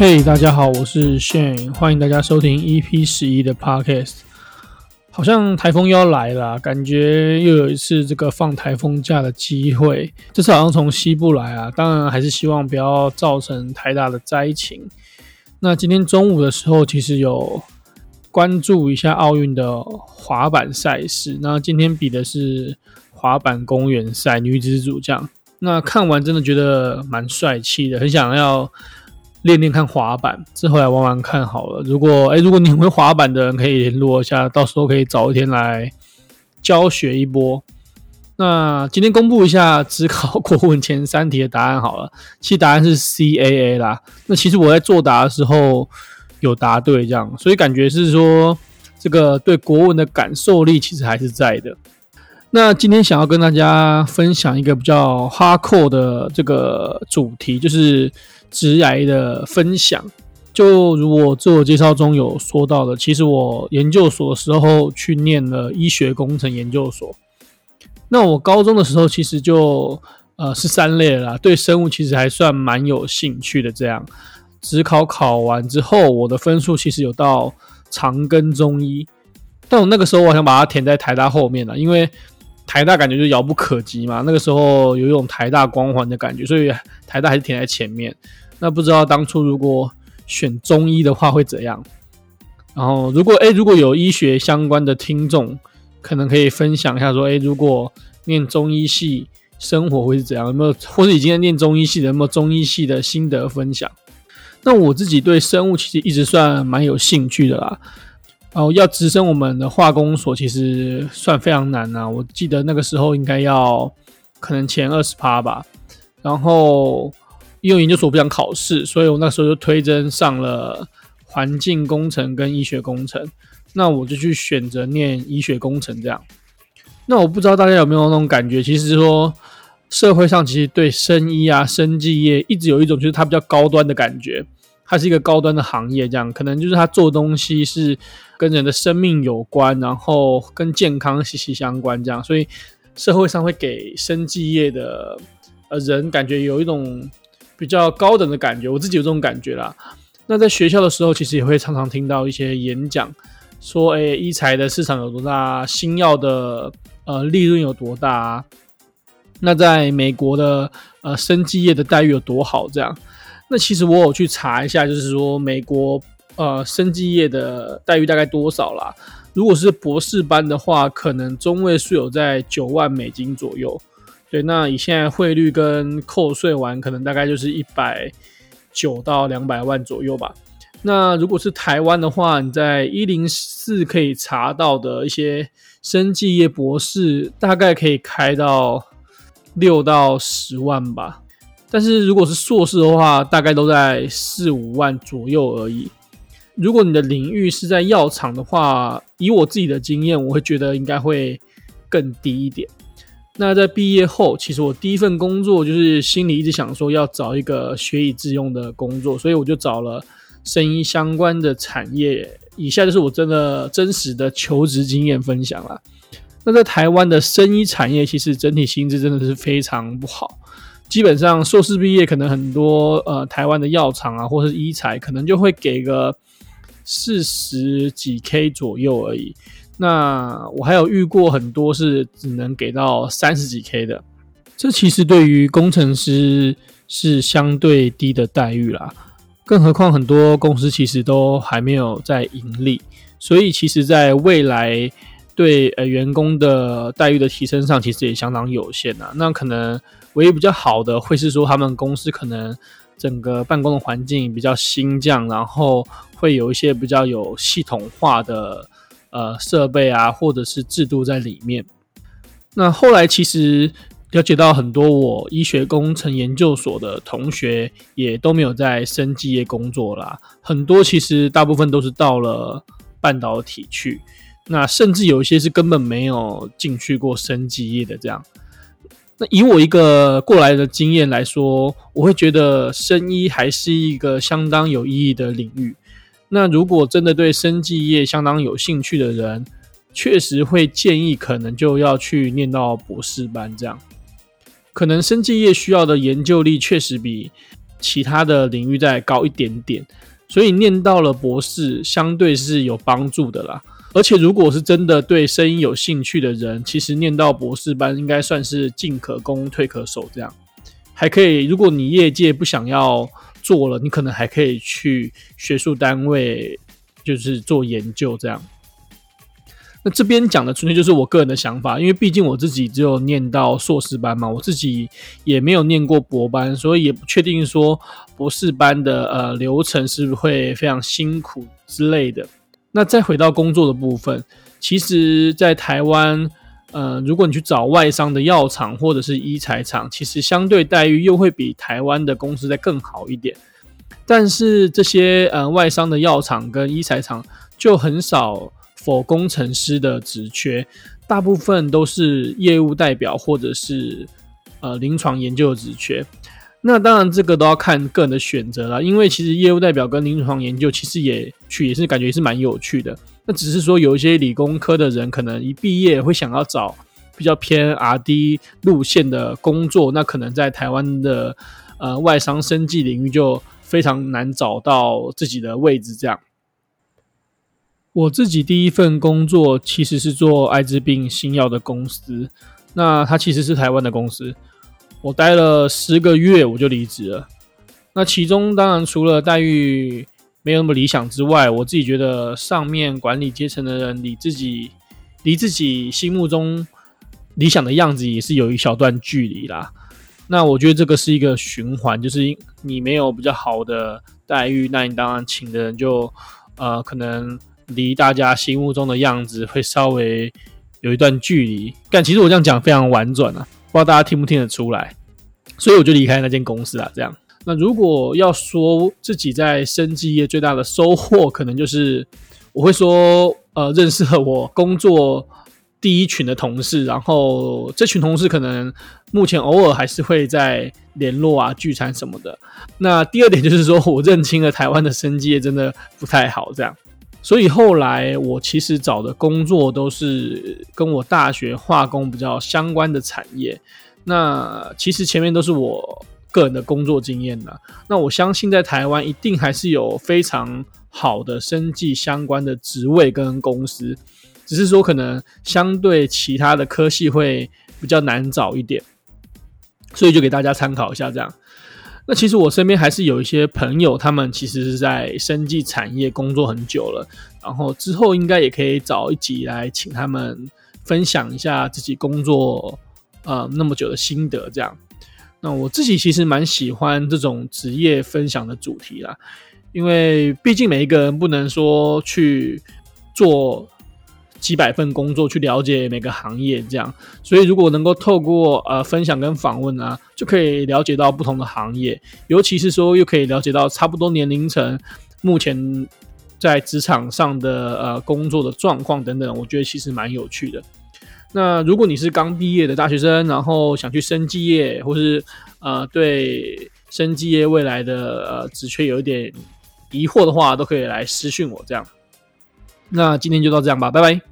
嘿大家好，我是 Shane，欢迎大家收听 EP 十一的 Podcast。好像台风又要来了，感觉又有一次这个放台风假的机会。这次好像从西部来啊，当然还是希望不要造成太大的灾情。那今天中午的时候，其实有关注一下奥运的滑板赛事。那今天比的是滑板公园赛女子组这样。那看完真的觉得蛮帅气的，很想要。练练看滑板，之后来玩玩看好了。如果哎，如果你很会滑板的人，可以联络一下，到时候可以找一天来教学一波。那今天公布一下只考国文前三题的答案好了，其实答案是 CAA 啦。那其实我在作答的时候有答对，这样，所以感觉是说这个对国文的感受力其实还是在的。那今天想要跟大家分享一个比较 hardcore 的这个主题，就是。直癌的分享，就如我自我介绍中有说到的，其实我研究所的时候去念了医学工程研究所。那我高中的时候其实就呃是三类啦，对生物其实还算蛮有兴趣的。这样，职考考完之后，我的分数其实有到长庚中医，但我那个时候我想把它填在台大后面了，因为台大感觉就遥不可及嘛。那个时候有一种台大光环的感觉，所以台大还是挺在前面。那不知道当初如果选中医的话会怎样？然后如果诶、如果有医学相关的听众，可能可以分享一下说，诶、如果念中医系生活会是怎样？有没有或者已经在念中医系的有没有中医系的心得分享？那我自己对生物其实一直算蛮有兴趣的啦。然后要直升我们的化工所，其实算非常难啊。我记得那个时候应该要可能前二十趴吧，然后。因为研究所不想考试，所以我那时候就推甄上了环境工程跟医学工程。那我就去选择念医学工程这样。那我不知道大家有没有那种感觉，其实说社会上其实对生医啊、生技业一直有一种就是它比较高端的感觉，它是一个高端的行业，这样可能就是它做东西是跟人的生命有关，然后跟健康息息相关这样，所以社会上会给生技业的呃人感觉有一种。比较高等的感觉，我自己有这种感觉啦。那在学校的时候，其实也会常常听到一些演讲，说：“诶，医材的市场有多大？新药的呃利润有多大？那在美国的呃生技业的待遇有多好？”这样。那其实我有去查一下，就是说美国呃生技业的待遇大概多少啦？如果是博士班的话，可能中位数有在九万美金左右。对，那以现在汇率跟扣税完，可能大概就是一百九到两百万左右吧。那如果是台湾的话，你在一零四可以查到的一些生技业博士，大概可以开到六到十万吧。但是如果是硕士的话，大概都在四五万左右而已。如果你的领域是在药厂的话，以我自己的经验，我会觉得应该会更低一点。那在毕业后，其实我第一份工作就是心里一直想说要找一个学以致用的工作，所以我就找了声医相关的产业。以下就是我真的真实的求职经验分享啦。那在台湾的生医产业，其实整体薪资真的是非常不好，基本上硕士毕业可能很多呃台湾的药厂啊，或是医材，可能就会给个四十几 K 左右而已。那我还有遇过很多是只能给到三十几 K 的，这其实对于工程师是相对低的待遇啦。更何况很多公司其实都还没有在盈利，所以其实在未来对呃员工的待遇的提升上，其实也相当有限呐。那可能唯一比较好的会是说，他们公司可能整个办公的环境比较新降，然后会有一些比较有系统化的。呃，设备啊，或者是制度在里面。那后来其实了解到很多我医学工程研究所的同学也都没有在生技业工作啦，很多其实大部分都是到了半导体去。那甚至有一些是根本没有进去过生技业的这样。那以我一个过来的经验来说，我会觉得生医还是一个相当有意义的领域。那如果真的对生技业相当有兴趣的人，确实会建议可能就要去念到博士班这样。可能生技业需要的研究力确实比其他的领域再高一点点，所以念到了博士，相对是有帮助的啦。而且，如果是真的对声音有兴趣的人，其实念到博士班应该算是进可攻退可守，这样还可以。如果你业界不想要做了，你可能还可以去学术单位，就是做研究这样。那这边讲的纯粹就是我个人的想法，因为毕竟我自己只有念到硕士班嘛，我自己也没有念过博班，所以也不确定说博士班的呃流程是不是会非常辛苦之类的。那再回到工作的部分，其实，在台湾，呃，如果你去找外商的药厂或者是医材厂，其实相对待遇又会比台湾的公司再更好一点。但是这些呃外商的药厂跟医材厂就很少否工程师的职缺，大部分都是业务代表或者是呃临床研究的职缺。那当然，这个都要看个人的选择啦。因为其实业务代表跟临床研究其实也去也是感觉也是蛮有趣的。那只是说有一些理工科的人，可能一毕业会想要找比较偏 R&D 路线的工作，那可能在台湾的呃外商生技领域就非常难找到自己的位置。这样，我自己第一份工作其实是做艾滋病新药的公司，那它其实是台湾的公司。我待了十个月，我就离职了。那其中当然除了待遇没有那么理想之外，我自己觉得上面管理阶层的人离自己离自己心目中理想的样子也是有一小段距离啦。那我觉得这个是一个循环，就是你没有比较好的待遇，那你当然请的人就呃可能离大家心目中的样子会稍微有一段距离。但其实我这样讲非常婉转啊。不知道大家听不听得出来，所以我就离开那间公司了。这样，那如果要说自己在生技业最大的收获，可能就是我会说，呃，认识了我工作第一群的同事，然后这群同事可能目前偶尔还是会在联络啊、聚餐什么的。那第二点就是说我认清了台湾的生技业真的不太好，这样。所以后来我其实找的工作都是跟我大学化工比较相关的产业。那其实前面都是我个人的工作经验呢。那我相信在台湾一定还是有非常好的生计相关的职位跟公司，只是说可能相对其他的科系会比较难找一点。所以就给大家参考一下这样。那其实我身边还是有一些朋友，他们其实是在生技产业工作很久了，然后之后应该也可以找一集来请他们分享一下自己工作呃那么久的心得。这样，那我自己其实蛮喜欢这种职业分享的主题啦，因为毕竟每一个人不能说去做。几百份工作去了解每个行业，这样，所以如果能够透过呃分享跟访问啊，就可以了解到不同的行业，尤其是说又可以了解到差不多年龄层目前在职场上的呃工作的状况等等，我觉得其实蛮有趣的。那如果你是刚毕业的大学生，然后想去生技业，或是呃对生技业未来的呃职缺有一点疑惑的话，都可以来私讯我这样。那今天就到这样吧，拜拜。